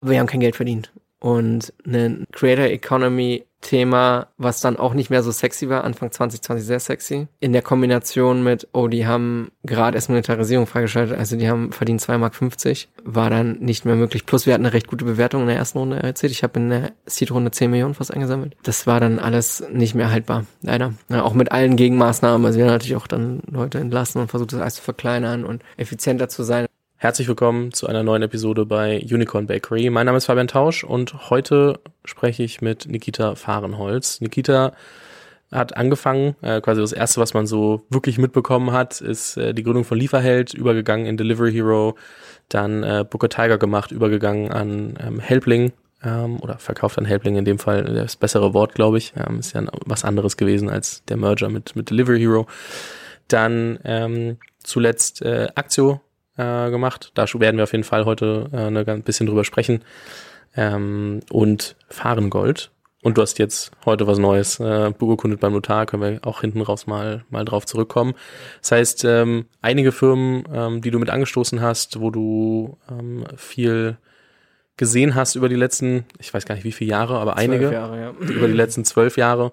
wir haben kein Geld verdient. Und ein Creator Economy Thema, was dann auch nicht mehr so sexy war, Anfang 2020 sehr sexy. In der Kombination mit, oh, die haben gerade erst Monetarisierung freigeschaltet, also die haben verdient 2,50 Mark, war dann nicht mehr möglich. Plus wir hatten eine recht gute Bewertung in der ersten Runde erzählt. Ich habe in der Seed-Runde 10 Millionen fast eingesammelt. Das war dann alles nicht mehr haltbar, leider. Ja, auch mit allen Gegenmaßnahmen. Also wir haben natürlich auch dann Leute entlassen und versucht, das alles zu verkleinern und effizienter zu sein. Herzlich willkommen zu einer neuen Episode bei Unicorn Bakery. Mein Name ist Fabian Tausch und heute spreche ich mit Nikita Fahrenholz. Nikita hat angefangen, äh, quasi das erste, was man so wirklich mitbekommen hat, ist äh, die Gründung von Lieferheld, übergegangen in Delivery Hero, dann äh, Booker Tiger gemacht, übergegangen an ähm, Helpling ähm, oder verkauft an Helpling in dem Fall, das bessere Wort, glaube ich. Ähm, ist ja was anderes gewesen als der Merger mit, mit Delivery Hero. Dann ähm, zuletzt äh, Aktio äh, gemacht. Da werden wir auf jeden Fall heute äh, ein bisschen drüber sprechen. Ähm, und Fahrengold. Und du hast jetzt heute was Neues äh, beurkundet beim Notar, können wir auch hinten raus mal, mal drauf zurückkommen. Das heißt, ähm, einige Firmen, ähm, die du mit angestoßen hast, wo du ähm, viel gesehen hast über die letzten, ich weiß gar nicht wie viele Jahre, aber einige, Jahre, ja. über die letzten zwölf Jahre.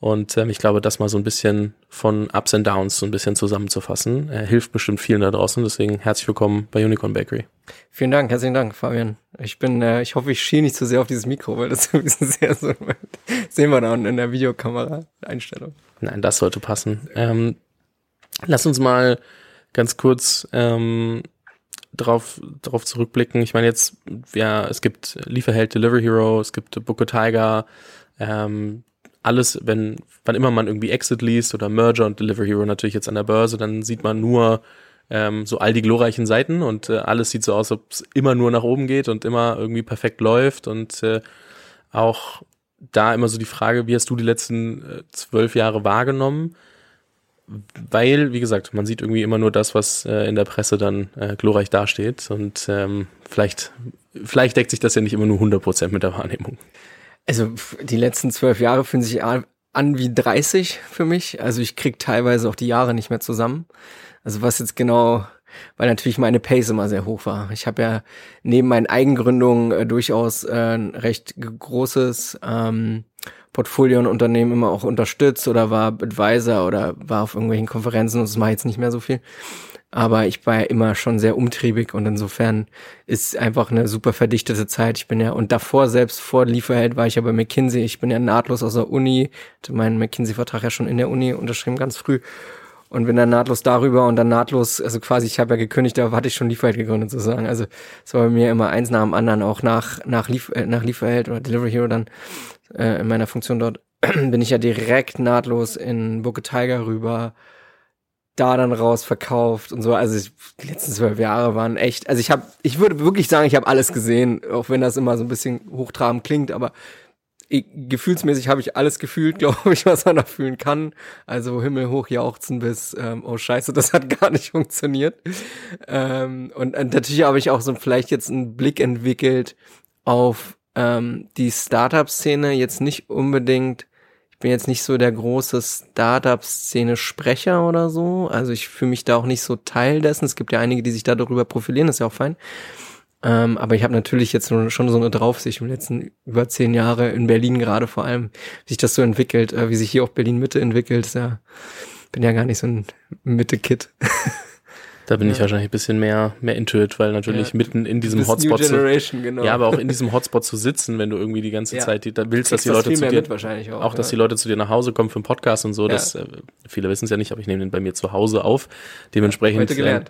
Und ähm, ich glaube, das mal so ein bisschen von Ups and Downs so ein bisschen zusammenzufassen, äh, hilft bestimmt vielen da draußen. Deswegen herzlich willkommen bei Unicorn Bakery. Vielen Dank, herzlichen Dank, Fabian. Ich bin, äh, ich hoffe, ich schiele nicht zu sehr auf dieses Mikro, weil das ist sehr so, sehen wir da unten in der Videokamera Einstellung. Nein, das sollte passen. Ähm, lass uns mal ganz kurz ähm, drauf, drauf zurückblicken. Ich meine jetzt, ja, es gibt Lieferheld, Delivery Hero, es gibt Booker Tiger, ähm, alles, wenn, wann immer man irgendwie Exit liest oder Merger und Delivery Hero natürlich jetzt an der Börse, dann sieht man nur ähm, so all die glorreichen Seiten und äh, alles sieht so aus, ob es immer nur nach oben geht und immer irgendwie perfekt läuft und äh, auch da immer so die Frage, wie hast du die letzten äh, zwölf Jahre wahrgenommen? Weil, wie gesagt, man sieht irgendwie immer nur das, was äh, in der Presse dann äh, glorreich dasteht und ähm, vielleicht, vielleicht deckt sich das ja nicht immer nur 100% mit der Wahrnehmung. Also die letzten zwölf Jahre fühlen sich an wie 30 für mich. Also ich krieg teilweise auch die Jahre nicht mehr zusammen. Also was jetzt genau, weil natürlich meine Pace immer sehr hoch war. Ich habe ja neben meinen Eigengründungen äh, durchaus äh, ein recht großes ähm, Portfolio und Unternehmen immer auch unterstützt oder war Advisor oder war auf irgendwelchen Konferenzen und das mache ich jetzt nicht mehr so viel aber ich war ja immer schon sehr umtriebig und insofern ist einfach eine super verdichtete Zeit. Ich bin ja, und davor, selbst vor Lieferheld, war ich ja bei McKinsey. Ich bin ja nahtlos aus der Uni, hatte meinen McKinsey-Vertrag ja schon in der Uni unterschrieben, ganz früh. Und bin dann nahtlos darüber und dann nahtlos, also quasi, ich habe ja gekündigt, da hatte ich schon Lieferheld gegründet sozusagen. Also es war bei mir immer eins nach dem anderen, auch nach, nach, Lief, äh, nach Lieferheld oder Delivery Hero dann äh, in meiner Funktion dort, bin ich ja direkt nahtlos in Booker Tiger rüber, da dann raus verkauft und so. Also ich, die letzten zwölf Jahre waren echt. Also ich habe, ich würde wirklich sagen, ich habe alles gesehen, auch wenn das immer so ein bisschen hochtrabend klingt, aber ich, gefühlsmäßig habe ich alles gefühlt, glaube ich, was man da fühlen kann. Also Himmel hoch jauchzen bis, ähm, oh Scheiße, das hat gar nicht funktioniert. Ähm, und, und natürlich habe ich auch so vielleicht jetzt einen Blick entwickelt auf ähm, die Startup-Szene, jetzt nicht unbedingt bin jetzt nicht so der große Startup-Szene-Sprecher oder so. Also ich fühle mich da auch nicht so Teil dessen. Es gibt ja einige, die sich da darüber profilieren, das ist ja auch fein. Ähm, aber ich habe natürlich jetzt schon so eine Draufsicht im letzten über zehn Jahre in Berlin gerade vor allem, wie sich das so entwickelt, äh, wie sich hier auch Berlin Mitte entwickelt. Ja, bin ja gar nicht so ein Mitte-Kid. Da bin ja. ich wahrscheinlich ein bisschen mehr, mehr intuit, weil natürlich ja. mitten in diesem Hotspot zu, genau. ja, aber auch in diesem Hotspot zu sitzen, wenn du irgendwie die ganze ja. Zeit die, da willst, dass die Leute zu dir, auch, auch dass die Leute zu dir nach Hause kommen für einen Podcast und so, das, äh, viele wissen es ja nicht, aber ich nehme den bei mir zu Hause auf. Dementsprechend, äh,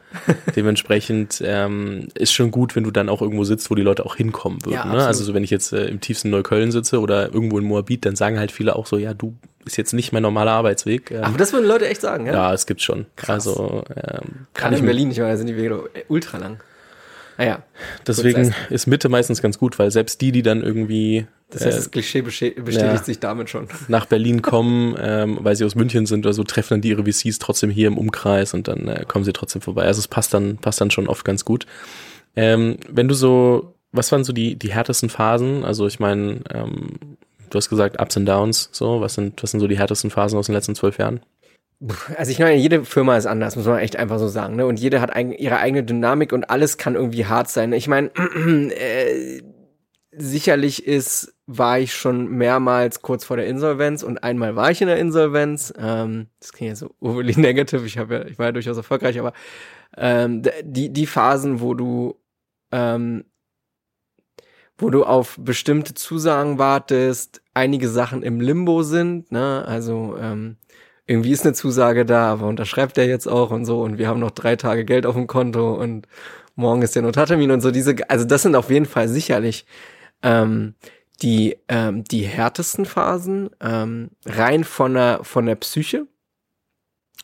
dementsprechend, ähm, ist schon gut, wenn du dann auch irgendwo sitzt, wo die Leute auch hinkommen würden, ne? Also so, wenn ich jetzt äh, im tiefsten Neukölln sitze oder irgendwo in Moabit, dann sagen halt viele auch so, ja, du ist jetzt nicht mein normaler Arbeitsweg. Ähm, Aber das würden Leute echt sagen, ja? Ja, es gibt schon. Krass. Also ähm, kann ich in Berlin nicht, weil da sind die Wege ultra lang. Naja. Ah Deswegen ist Mitte meistens ganz gut, weil selbst die, die dann irgendwie das heißt, das äh, Klischee bestätigt ja, sich damit schon. Nach Berlin kommen, ähm, weil sie aus München sind oder so, treffen dann die ihre VCs trotzdem hier im Umkreis und dann äh, kommen sie trotzdem vorbei. Also es passt dann, passt dann schon oft ganz gut. Ähm, wenn du so, was waren so die, die härtesten Phasen? Also ich meine, ähm, du hast gesagt Ups and Downs, so, was sind, was sind so die härtesten Phasen aus den letzten zwölf Jahren? Also ich meine, jede Firma ist anders, muss man echt einfach so sagen, ne? Und jede hat eig ihre eigene Dynamik und alles kann irgendwie hart sein. Ich meine, äh, sicherlich ist, war ich schon mehrmals kurz vor der Insolvenz und einmal war ich in der Insolvenz. Ähm, das klingt ja so overly negative. Ich habe ja, ich war ja durchaus erfolgreich, aber ähm, die die Phasen, wo du ähm, wo du auf bestimmte Zusagen wartest, einige Sachen im Limbo sind, ne? Also ähm, irgendwie ist eine Zusage da, aber unterschreibt der jetzt auch und so und wir haben noch drei Tage Geld auf dem Konto und morgen ist der Notartermin und so diese, also das sind auf jeden Fall sicherlich ähm, die ähm, die härtesten Phasen ähm, rein von der von der Psyche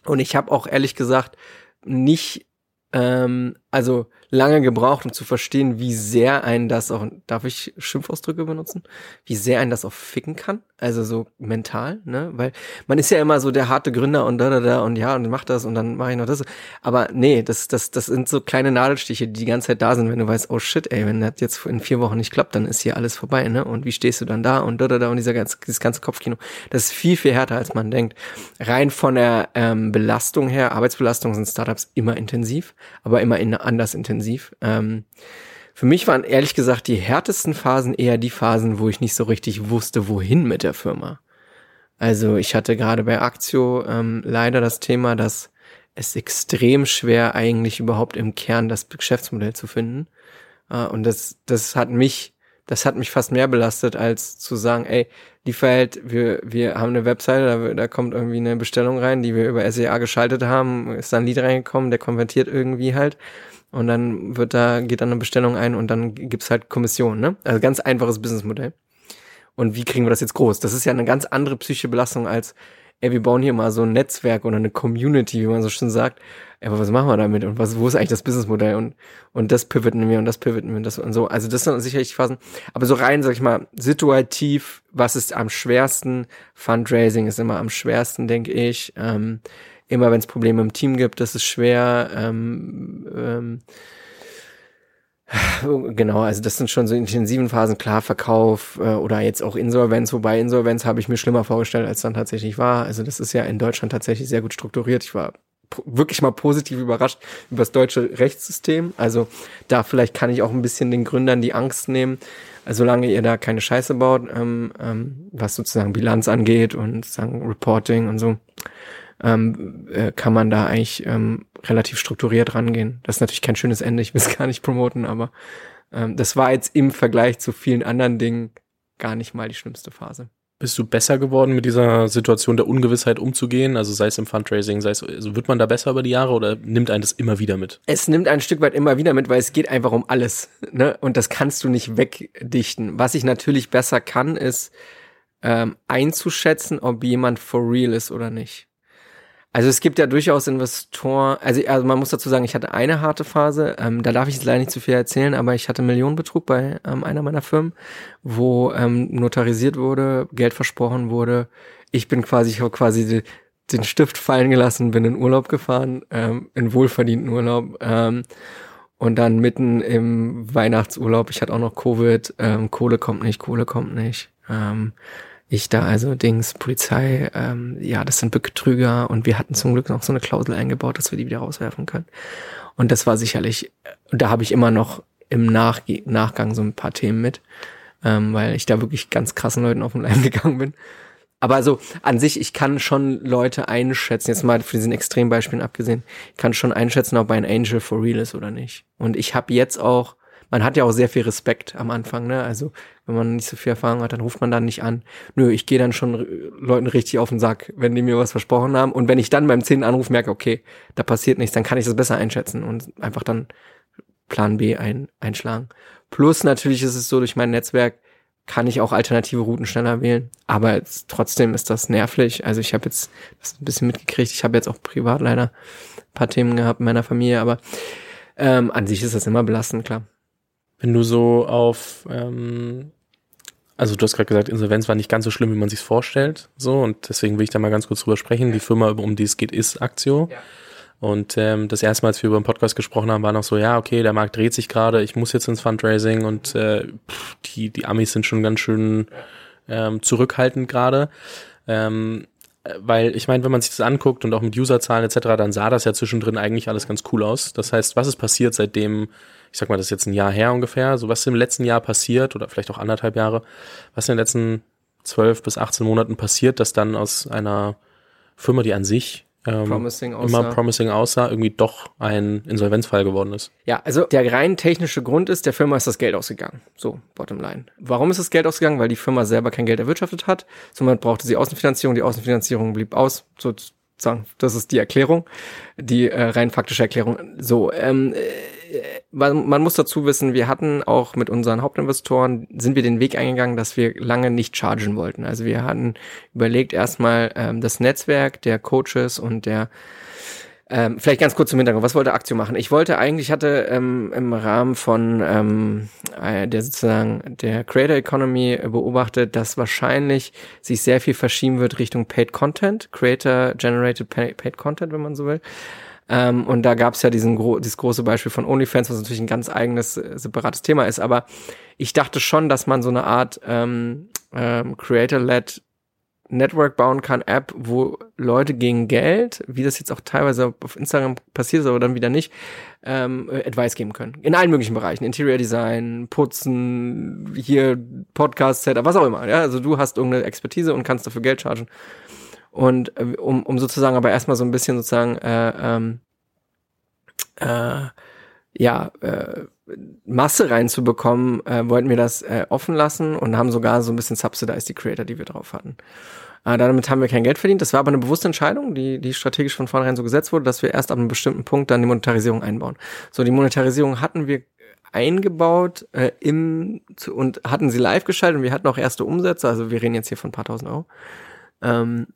und ich habe auch ehrlich gesagt nicht ähm, also lange gebraucht, um zu verstehen, wie sehr einen das auch, darf ich Schimpfausdrücke benutzen? Wie sehr einen das auch ficken kann? Also so mental, ne? Weil man ist ja immer so der harte Gründer und da, da, da und ja, und mach das und dann mache ich noch das. Aber nee, das, das, das sind so kleine Nadelstiche, die die ganze Zeit da sind, wenn du weißt, oh shit, ey, wenn das jetzt in vier Wochen nicht klappt, dann ist hier alles vorbei, ne? Und wie stehst du dann da und da, da, da und dieser ganze, dieses ganze Kopfkino. Das ist viel, viel härter, als man denkt. Rein von der ähm, Belastung her, Arbeitsbelastung sind Startups immer intensiv, aber immer in, anders intensiv. Ähm, für mich waren ehrlich gesagt die härtesten Phasen eher die Phasen, wo ich nicht so richtig wusste, wohin mit der Firma. Also ich hatte gerade bei Aktio ähm, leider das Thema, dass es extrem schwer eigentlich überhaupt im Kern das Geschäftsmodell zu finden. Äh, und das, das hat mich, das hat mich fast mehr belastet, als zu sagen, ey, die verhält, wir, wir haben eine Webseite, da, da kommt irgendwie eine Bestellung rein, die wir über SEA geschaltet haben, ist dann ein Lied reingekommen, der konvertiert irgendwie halt und dann wird da, geht dann eine Bestellung ein und dann gibt's halt Kommission, ne? Also ganz einfaches Businessmodell. Und wie kriegen wir das jetzt groß? Das ist ja eine ganz andere psychische Belastung als, ey, wir bauen hier mal so ein Netzwerk oder eine Community, wie man so schön sagt. Ey, aber was machen wir damit? Und was, wo ist eigentlich das Businessmodell? Und, und das pivoten wir und das pivoten wir und das und so. Also das sind sicherlich Phasen. Aber so rein, sag ich mal, situativ, was ist am schwersten? Fundraising ist immer am schwersten, denke ich. Ähm, immer wenn es Probleme im Team gibt, das ist schwer. Ähm, ähm, Genau, also das sind schon so intensiven Phasen, klar, Verkauf äh, oder jetzt auch Insolvenz, wobei Insolvenz habe ich mir schlimmer vorgestellt, als dann tatsächlich war. Also das ist ja in Deutschland tatsächlich sehr gut strukturiert. Ich war wirklich mal positiv überrascht über das deutsche Rechtssystem. Also da vielleicht kann ich auch ein bisschen den Gründern die Angst nehmen, also solange ihr da keine Scheiße baut, ähm, ähm, was sozusagen Bilanz angeht und sozusagen Reporting und so ähm, äh, kann man da eigentlich ähm, relativ strukturiert rangehen. Das ist natürlich kein schönes Ende, ich will es gar nicht promoten, aber ähm, das war jetzt im Vergleich zu vielen anderen Dingen gar nicht mal die schlimmste Phase. Bist du besser geworden, mit dieser Situation der Ungewissheit umzugehen? Also sei es im Fundraising, sei es, also wird man da besser über die Jahre oder nimmt einen das immer wieder mit? Es nimmt ein Stück weit immer wieder mit, weil es geht einfach um alles. Ne? Und das kannst du nicht wegdichten. Was ich natürlich besser kann, ist ähm, einzuschätzen, ob jemand for real ist oder nicht. Also es gibt ja durchaus Investoren, also, also man muss dazu sagen, ich hatte eine harte Phase, ähm, da darf ich jetzt leider nicht zu viel erzählen, aber ich hatte Millionenbetrug bei ähm, einer meiner Firmen, wo ähm, notarisiert wurde, Geld versprochen wurde. Ich bin quasi, ich habe quasi die, den Stift fallen gelassen, bin in Urlaub gefahren, ähm, in wohlverdienten Urlaub. Ähm, und dann mitten im Weihnachtsurlaub, ich hatte auch noch Covid, ähm, Kohle kommt nicht, Kohle kommt nicht. Ähm, ich da also Dings, Polizei, ähm, ja, das sind Betrüger und wir hatten zum Glück noch so eine Klausel eingebaut, dass wir die wieder rauswerfen können. Und das war sicherlich, da habe ich immer noch im Nach Nachgang so ein paar Themen mit, ähm, weil ich da wirklich ganz krassen Leuten auf den Leim gegangen bin. Aber also an sich, ich kann schon Leute einschätzen, jetzt mal für diesen Extrembeispielen abgesehen, ich kann schon einschätzen, ob ein Angel for real ist oder nicht. Und ich habe jetzt auch man hat ja auch sehr viel Respekt am Anfang, ne? Also wenn man nicht so viel Erfahrung hat, dann ruft man dann nicht an. Nö, ich gehe dann schon Leuten richtig auf den Sack, wenn die mir was versprochen haben. Und wenn ich dann beim zehnten Anruf merke, okay, da passiert nichts, dann kann ich das besser einschätzen und einfach dann Plan B ein, einschlagen. Plus natürlich ist es so, durch mein Netzwerk kann ich auch alternative Routen schneller wählen. Aber jetzt, trotzdem ist das nervlich. Also ich habe jetzt das ein bisschen mitgekriegt. Ich habe jetzt auch privat leider ein paar Themen gehabt in meiner Familie, aber ähm, an sich ist das immer belastend, klar. Wenn du so auf, ähm, also du hast gerade gesagt, Insolvenz war nicht ganz so schlimm, wie man sich vorstellt, so und deswegen will ich da mal ganz kurz drüber sprechen. Die Firma, um die es geht, ist Aktio. Ja. Und ähm, das erste Mal, als wir über den Podcast gesprochen haben, war noch so, ja, okay, der Markt dreht sich gerade, ich muss jetzt ins Fundraising und äh, pff, die, die Amis sind schon ganz schön ähm, zurückhaltend gerade. Ähm, weil ich meine, wenn man sich das anguckt und auch mit Userzahlen etc., dann sah das ja zwischendrin eigentlich alles ganz cool aus. Das heißt, was ist passiert seitdem, ich sag mal, das ist jetzt ein Jahr her ungefähr, so was ist im letzten Jahr passiert oder vielleicht auch anderthalb Jahre, was in den letzten zwölf bis 18 Monaten passiert, dass dann aus einer Firma, die an sich ähm, promising aussah. immer promising aussah, irgendwie doch ein Insolvenzfall geworden ist. Ja, also der rein technische Grund ist, der Firma ist das Geld ausgegangen. So, bottom line. Warum ist das Geld ausgegangen? Weil die Firma selber kein Geld erwirtschaftet hat. Somit brauchte sie Außenfinanzierung. Die Außenfinanzierung blieb aus. Sozusagen, das ist die Erklärung. Die äh, rein faktische Erklärung. So, ähm, äh, man, man muss dazu wissen, wir hatten auch mit unseren Hauptinvestoren, sind wir den Weg eingegangen, dass wir lange nicht chargen wollten. Also wir hatten überlegt erstmal ähm, das Netzwerk der Coaches und der ähm, vielleicht ganz kurz zum Hintergrund. Was wollte Aktio machen? Ich wollte eigentlich, hatte ähm, im Rahmen von ähm, äh, der sozusagen der Creator Economy beobachtet, dass wahrscheinlich sich sehr viel verschieben wird Richtung Paid Content, Creator Generated Paid Content, wenn man so will. Ähm, und da gab es ja diesen gro dieses große Beispiel von OnlyFans, was natürlich ein ganz eigenes, äh, separates Thema ist. Aber ich dachte schon, dass man so eine Art ähm, ähm, Creator-led Network bauen kann, App, wo Leute gegen Geld, wie das jetzt auch teilweise auf Instagram passiert ist, aber dann wieder nicht, ähm, Advice geben können. In allen möglichen Bereichen. Interior Design, Putzen, hier Podcast, Setup, was auch immer. Ja? Also du hast irgendeine Expertise und kannst dafür Geld chargen. Und äh, um, um sozusagen aber erstmal so ein bisschen sozusagen äh, ähm, äh, ja, äh, Masse reinzubekommen, äh, wollten wir das äh, offen lassen und haben sogar so ein bisschen subsidized die Creator, die wir drauf hatten. Äh, damit haben wir kein Geld verdient. Das war aber eine bewusste Entscheidung, die, die strategisch von vornherein so gesetzt wurde, dass wir erst ab einem bestimmten Punkt dann die Monetarisierung einbauen. So, die Monetarisierung hatten wir eingebaut äh, im zu, und hatten sie live geschaltet und wir hatten auch erste Umsätze, also wir reden jetzt hier von ein paar tausend Euro. Ähm,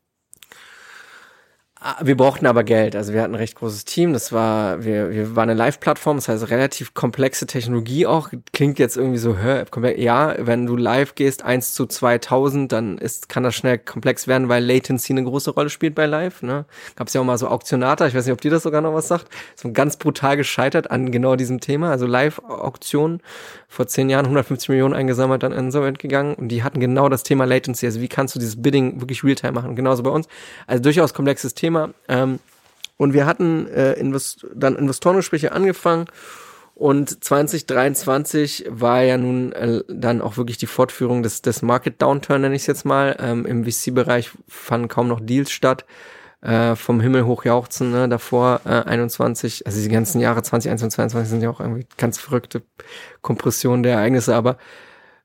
wir brauchten aber Geld. Also wir hatten ein recht großes Team. Das war, wir, wir waren eine Live-Plattform, das heißt relativ komplexe Technologie auch. Klingt jetzt irgendwie so, hör, ja, wenn du live gehst, 1 zu 2000, dann ist, kann das schnell komplex werden, weil Latency eine große Rolle spielt bei Live. Ne? Gab es ja auch mal so Auktionata, ich weiß nicht, ob dir das sogar noch was sagt. So ganz brutal gescheitert an genau diesem Thema. Also Live-Auktionen vor zehn Jahren 150 Millionen eingesammelt, dann insolvent gegangen und die hatten genau das Thema Latency. Also wie kannst du dieses Bidding wirklich Realtime machen? Genauso bei uns. Also durchaus komplexes Thema. Thema. Ähm, und wir hatten äh, Invest dann Investorengespräche angefangen und 2023 war ja nun äh, dann auch wirklich die Fortführung des, des Market Downturn, nenne ich es jetzt mal. Ähm, Im VC-Bereich fanden kaum noch Deals statt. Äh, vom Himmel hoch jauchzen, ne? davor äh, 21, also die ganzen Jahre 2021 und 2022 sind ja auch irgendwie ganz verrückte Kompressionen der Ereignisse, aber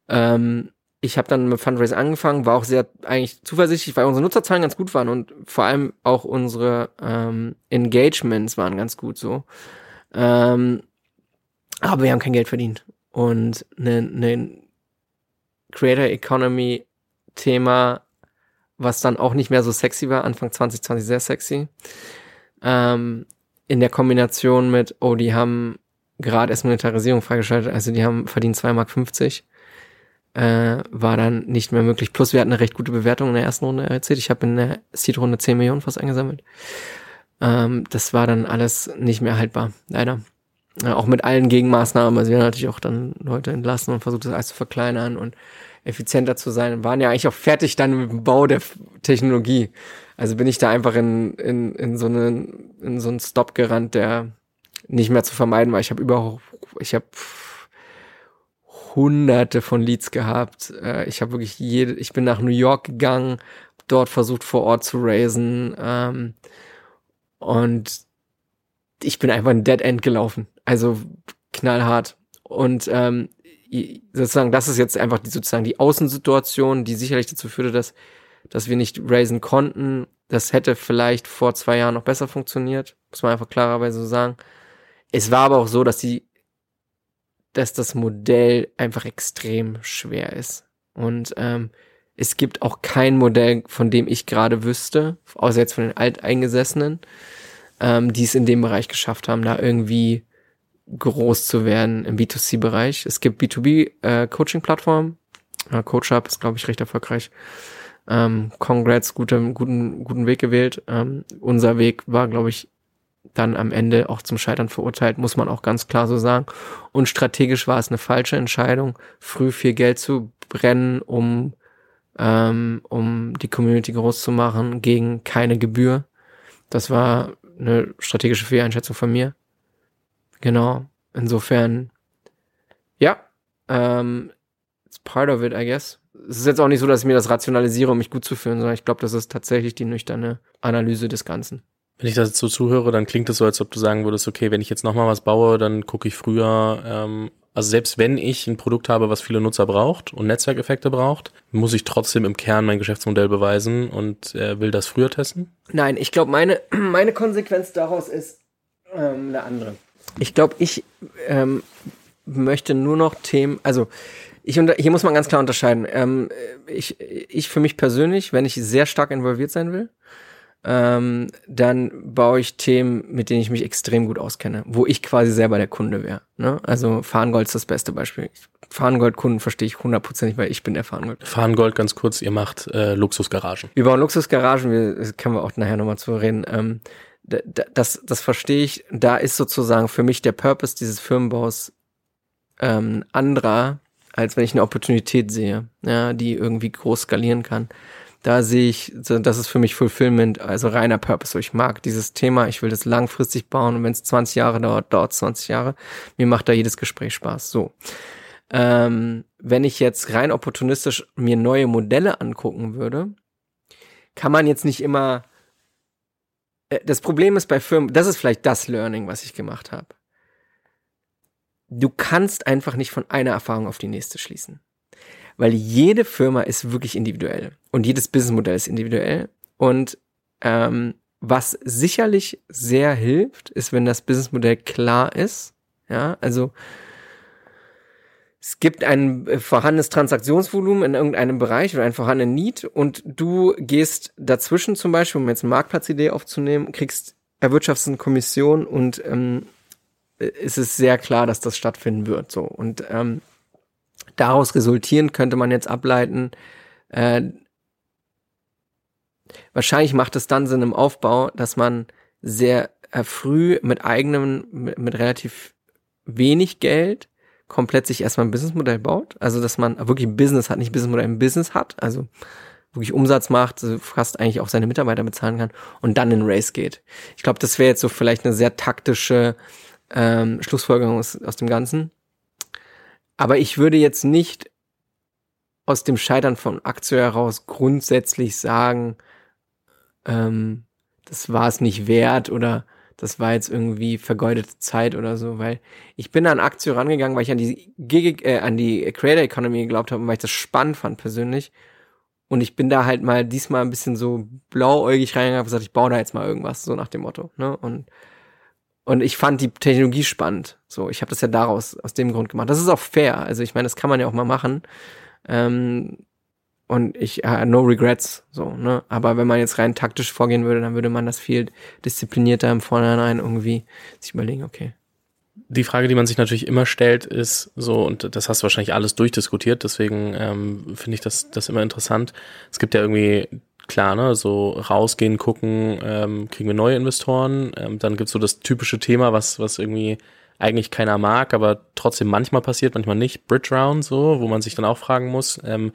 ähm, ich habe dann mit Fundraise angefangen, war auch sehr eigentlich zuversichtlich, weil unsere Nutzerzahlen ganz gut waren und vor allem auch unsere ähm, Engagements waren ganz gut so. Ähm, aber wir haben kein Geld verdient. Und ne, ne Creator Economy Thema, was dann auch nicht mehr so sexy war, Anfang 2020 sehr sexy. Ähm, in der Kombination mit, oh, die haben gerade erst Monetarisierung freigeschaltet, also die haben verdient 2,50 Mark äh, war dann nicht mehr möglich. Plus wir hatten eine recht gute Bewertung in der ersten Runde erzählt. Ich habe in der Seed-Runde 10 Millionen fast eingesammelt. Ähm, das war dann alles nicht mehr haltbar, leider. Äh, auch mit allen Gegenmaßnahmen. Also wir haben natürlich auch dann Leute entlassen und versucht, das alles zu verkleinern und effizienter zu sein. waren ja eigentlich auch fertig dann mit dem Bau der Technologie. Also bin ich da einfach in, in, in so einen, in so einen Stop gerannt, der nicht mehr zu vermeiden war. Ich habe überhaupt, ich habe hunderte von Leads gehabt. Äh, ich habe wirklich jede, ich bin nach New York gegangen, dort versucht vor Ort zu raisen ähm, und ich bin einfach ein Dead End gelaufen. Also knallhart. Und ähm, sozusagen, das ist jetzt einfach die sozusagen die Außensituation, die sicherlich dazu führte, dass, dass wir nicht raisen konnten. Das hätte vielleicht vor zwei Jahren noch besser funktioniert, muss man einfach klarerweise so sagen. Es war aber auch so, dass die dass das Modell einfach extrem schwer ist. Und ähm, es gibt auch kein Modell, von dem ich gerade wüsste, außer jetzt von den Alteingesessenen, ähm, die es in dem Bereich geschafft haben, da irgendwie groß zu werden im B2C-Bereich. Es gibt B2B-Coaching-Plattformen. Äh, CoachUp ist, glaube ich, recht erfolgreich. Ähm, Congrats, gute, guten, guten Weg gewählt. Ähm, unser Weg war, glaube ich, dann am Ende auch zum Scheitern verurteilt, muss man auch ganz klar so sagen. Und strategisch war es eine falsche Entscheidung, früh viel Geld zu brennen, um ähm, um die Community groß zu machen, gegen keine Gebühr. Das war eine strategische Fehleinschätzung von mir. Genau. Insofern, ja, ähm, it's part of it, I guess. Es ist jetzt auch nicht so, dass ich mir das rationalisiere, um mich gut zu fühlen, sondern ich glaube, das ist tatsächlich die nüchterne Analyse des Ganzen. Wenn ich das jetzt so zuhöre, dann klingt es so, als ob du sagen würdest, okay, wenn ich jetzt nochmal was baue, dann gucke ich früher, ähm, also selbst wenn ich ein Produkt habe, was viele Nutzer braucht und Netzwerkeffekte braucht, muss ich trotzdem im Kern mein Geschäftsmodell beweisen und äh, will das früher testen? Nein, ich glaube, meine, meine Konsequenz daraus ist ähm, eine andere. Ich glaube, ich ähm, möchte nur noch Themen, also ich unter, hier muss man ganz klar unterscheiden. Ähm, ich, ich für mich persönlich, wenn ich sehr stark involviert sein will, ähm, dann baue ich Themen, mit denen ich mich extrem gut auskenne, wo ich quasi selber der Kunde wäre. Ne? Also Fahrengold ist das beste Beispiel. Fahrengold-Kunden verstehe ich hundertprozentig, weil ich bin der Fahrengold. Fahrengold, ganz kurz, ihr macht äh, Luxusgaragen. Wir bauen Luxusgaragen, wir, können wir auch nachher nochmal zu reden. Ähm, das, das verstehe ich. Da ist sozusagen für mich der Purpose dieses Firmenbaus ähm, anderer, als wenn ich eine Opportunität sehe, ja, die irgendwie groß skalieren kann da sehe ich, das ist für mich Fulfillment, also reiner Purpose. Ich mag dieses Thema, ich will das langfristig bauen und wenn es 20 Jahre dauert, dauert es 20 Jahre. Mir macht da jedes Gespräch Spaß. So. Ähm, wenn ich jetzt rein opportunistisch mir neue Modelle angucken würde, kann man jetzt nicht immer. Äh, das Problem ist bei Firmen, das ist vielleicht das Learning, was ich gemacht habe. Du kannst einfach nicht von einer Erfahrung auf die nächste schließen weil jede Firma ist wirklich individuell und jedes Businessmodell ist individuell. Und ähm, was sicherlich sehr hilft, ist, wenn das Businessmodell klar ist. Ja, also es gibt ein äh, vorhandenes Transaktionsvolumen in irgendeinem Bereich oder ein vorhandenen Need und du gehst dazwischen zum Beispiel, um jetzt eine Marktplatzidee aufzunehmen, kriegst erwirtschaftest eine Kommission und ähm, es ist sehr klar, dass das stattfinden wird. So und ähm, daraus resultieren könnte man jetzt ableiten, äh, wahrscheinlich macht es dann Sinn im Aufbau, dass man sehr äh, früh mit eigenem, mit, mit relativ wenig Geld komplett sich erstmal ein Businessmodell baut. Also, dass man wirklich ein Business hat, nicht Businessmodell, ein Business hat. Also, wirklich Umsatz macht, fast eigentlich auch seine Mitarbeiter bezahlen kann und dann in Race geht. Ich glaube, das wäre jetzt so vielleicht eine sehr taktische ähm, Schlussfolgerung aus, aus dem Ganzen. Aber ich würde jetzt nicht aus dem Scheitern von Aktio heraus grundsätzlich sagen, ähm, das war es nicht wert oder das war jetzt irgendwie vergeudete Zeit oder so, weil ich bin an Aktio rangegangen, weil ich an die Gig äh, an die Creator Economy geglaubt habe und weil ich das spannend fand persönlich. Und ich bin da halt mal diesmal ein bisschen so blauäugig reingegangen und gesagt, ich baue da jetzt mal irgendwas, so nach dem Motto. Ne? Und und ich fand die Technologie spannend. So, ich habe das ja daraus, aus dem Grund gemacht. Das ist auch fair. Also ich meine, das kann man ja auch mal machen. Ähm, und ich, uh, no regrets, so, ne? Aber wenn man jetzt rein taktisch vorgehen würde, dann würde man das viel disziplinierter im Vorhinein irgendwie sich überlegen, okay. Die Frage, die man sich natürlich immer stellt, ist so, und das hast du wahrscheinlich alles durchdiskutiert, deswegen ähm, finde ich das, das immer interessant. Es gibt ja irgendwie klar, ne, so rausgehen, gucken, ähm, kriegen wir neue Investoren. Ähm, dann gibt's so das typische Thema, was, was irgendwie eigentlich keiner mag, aber trotzdem manchmal passiert, manchmal nicht. Bridge Round, so, wo man sich dann auch fragen muss, ähm,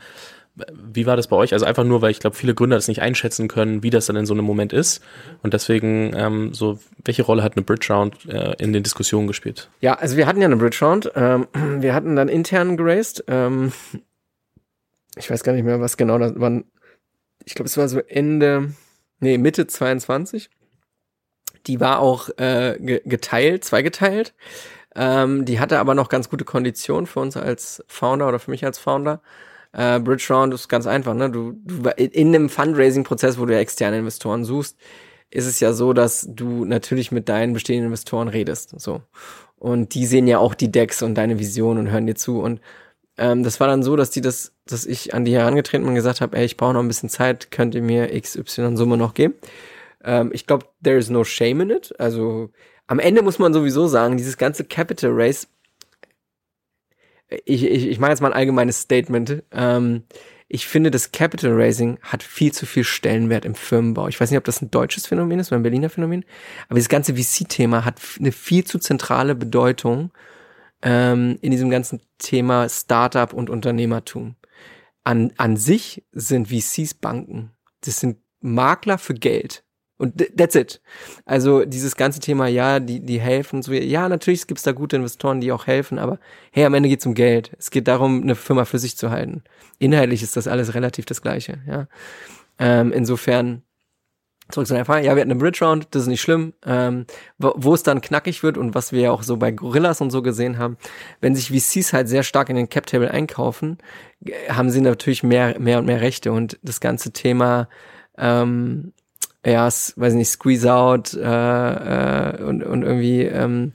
wie war das bei euch? Also einfach nur, weil ich glaube, viele Gründer das nicht einschätzen können, wie das dann in so einem Moment ist. Und deswegen, ähm, so, welche Rolle hat eine Bridge Round äh, in den Diskussionen gespielt? Ja, also wir hatten ja eine Bridge Round. Ähm, wir hatten dann intern geraced. Ähm, ich weiß gar nicht mehr, was genau das waren ich glaube, es war so Ende, nee, Mitte 22. Die war auch äh, geteilt, zweigeteilt. Ähm, die hatte aber noch ganz gute Konditionen für uns als Founder oder für mich als Founder. Äh, Bridge Round ist ganz einfach, ne? Du, du in einem Fundraising-Prozess, wo du ja externe Investoren suchst, ist es ja so, dass du natürlich mit deinen bestehenden Investoren redest. So. Und die sehen ja auch die Decks und deine Vision und hören dir zu. Und ähm, das war dann so, dass die das, dass ich an die herangetreten und gesagt habe, ey, ich brauche noch ein bisschen Zeit, könnt ihr mir XY Summe noch geben? Ähm, ich glaube, there is no shame in it. Also am Ende muss man sowieso sagen, dieses ganze Capital Race, ich, ich, ich mache jetzt mal ein allgemeines Statement. Ähm, ich finde, das Capital Raising hat viel zu viel Stellenwert im Firmenbau. Ich weiß nicht, ob das ein deutsches Phänomen ist oder ein Berliner Phänomen, aber das ganze VC-Thema hat eine viel zu zentrale Bedeutung ähm, in diesem ganzen Thema Startup und Unternehmertum. An, an sich sind VCs Banken. Das sind Makler für Geld. Und that's it. Also dieses ganze Thema, ja, die, die helfen so, ja, natürlich gibt's da gute Investoren, die auch helfen, aber hey, am Ende geht's um Geld. Es geht darum, eine Firma für sich zu halten. Inhaltlich ist das alles relativ das Gleiche, ja. Ähm, insofern, zurück zu der Frage, ja, wir hatten eine Bridge Round, das ist nicht schlimm. Ähm, wo, wo es dann knackig wird und was wir ja auch so bei Gorillas und so gesehen haben, wenn sich VCs halt sehr stark in den Cap Table einkaufen, haben sie natürlich mehr, mehr und mehr Rechte und das ganze Thema ähm, ja, weiß nicht, Squeeze Out äh, äh, und, und irgendwie ähm,